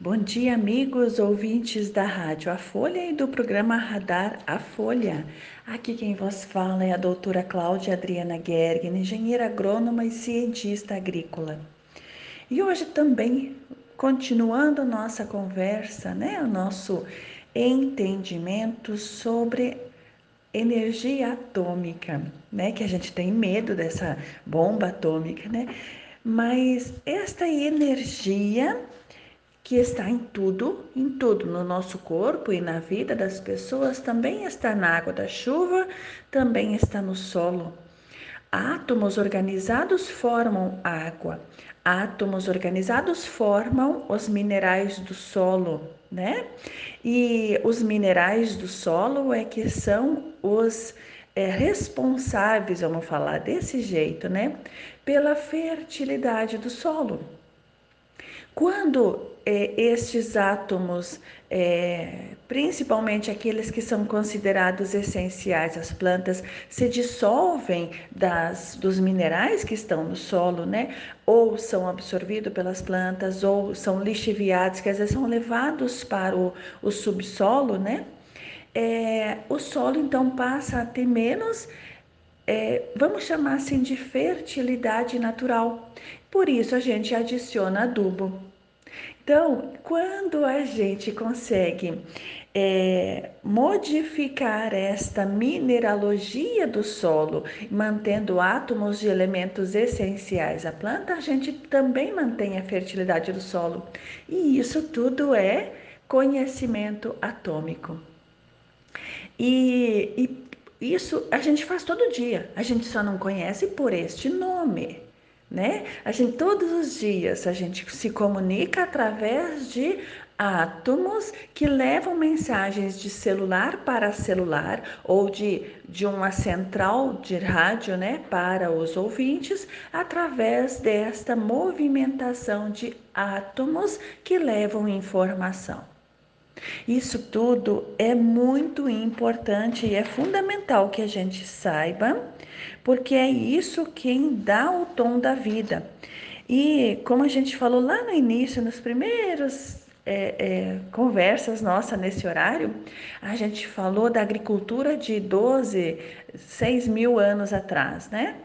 Bom dia, amigos ouvintes da Rádio A Folha e do programa Radar A Folha. Aqui quem vos fala é a doutora Cláudia Adriana Gergen, engenheira agrônoma e cientista agrícola. E hoje também, continuando nossa conversa, né, o nosso entendimento sobre energia atômica, né, que a gente tem medo dessa bomba atômica, né? Mas esta energia que está em tudo, em tudo, no nosso corpo e na vida das pessoas, também está na água da chuva, também está no solo. Átomos organizados formam água. Átomos organizados formam os minerais do solo, né? E os minerais do solo é que são os é, responsáveis, vamos falar desse jeito, né? Pela fertilidade do solo. Quando é, estes átomos, é, principalmente aqueles que são considerados essenciais às plantas, se dissolvem das, dos minerais que estão no solo, né? Ou são absorvidos pelas plantas, ou são lixiviados, que às vezes são levados para o, o subsolo, né? É, o solo então passa a ter menos é, vamos chamar assim de fertilidade natural. Por isso a gente adiciona adubo. Então, quando a gente consegue é, modificar esta mineralogia do solo, mantendo átomos de elementos essenciais à planta, a gente também mantém a fertilidade do solo. E isso tudo é conhecimento atômico. E, e isso a gente faz todo dia, a gente só não conhece por este nome né? A gente todos os dias a gente se comunica através de átomos que levam mensagens de celular para celular ou de, de uma central de rádio, né, para os ouvintes, através desta movimentação de átomos que levam informação. Isso tudo é muito importante e é fundamental que a gente saiba, porque é isso quem dá o tom da vida. E como a gente falou lá no início, nos primeiros é, é, conversas nossa nesse horário, a gente falou da agricultura de 12, 6 mil anos atrás, né?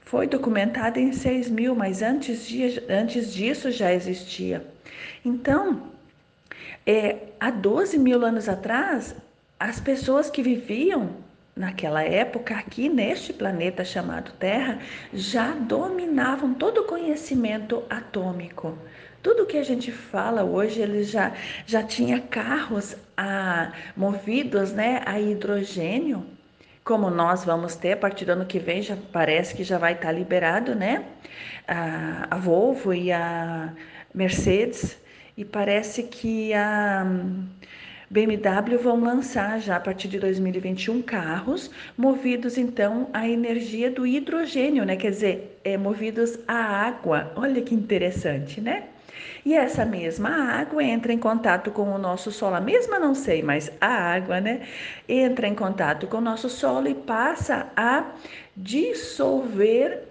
Foi documentada em 6 mil, mas antes, de, antes disso já existia. Então, é, há 12 mil anos atrás, as pessoas que viviam naquela época aqui neste planeta chamado Terra já dominavam todo o conhecimento atômico. Tudo que a gente fala hoje, eles já, já tinha carros a, movidos né, a hidrogênio, como nós vamos ter a partir do ano que vem, já parece que já vai estar liberado, né? A, a Volvo e a Mercedes e parece que a BMW vão lançar já a partir de 2021 carros movidos então à energia do hidrogênio, né? Quer dizer, é, movidos à água. Olha que interessante, né? E essa mesma água entra em contato com o nosso solo, a mesma não sei, mas a água, né? Entra em contato com o nosso solo e passa a dissolver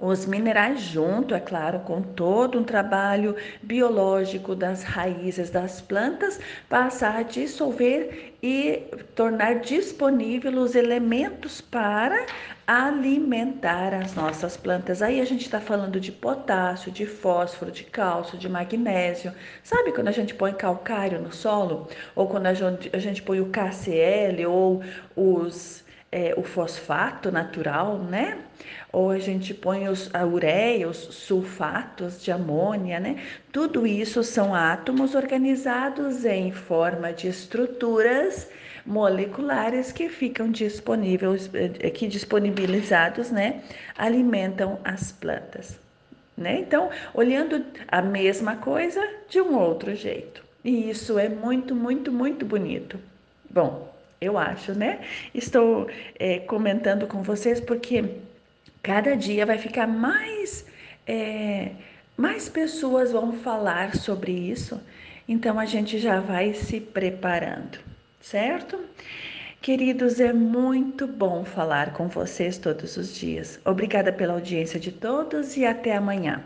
os minerais junto, é claro, com todo um trabalho biológico das raízes das plantas, passar a dissolver e tornar disponível os elementos para alimentar as nossas plantas. Aí a gente está falando de potássio, de fósforo, de cálcio, de magnésio. Sabe quando a gente põe calcário no solo? Ou quando a gente põe o KCl ou os é, o fosfato natural, né? Ou a gente põe os, a os sulfatos de amônia, né? Tudo isso são átomos organizados em forma de estruturas moleculares que ficam disponíveis, é, que disponibilizados, né? Alimentam as plantas. Né? Então, olhando a mesma coisa de um outro jeito. E isso é muito, muito, muito bonito. Bom, eu acho, né? Estou é, comentando com vocês porque cada dia vai ficar mais, é, mais pessoas vão falar sobre isso, então a gente já vai se preparando, certo? Queridos, é muito bom falar com vocês todos os dias. Obrigada pela audiência de todos e até amanhã.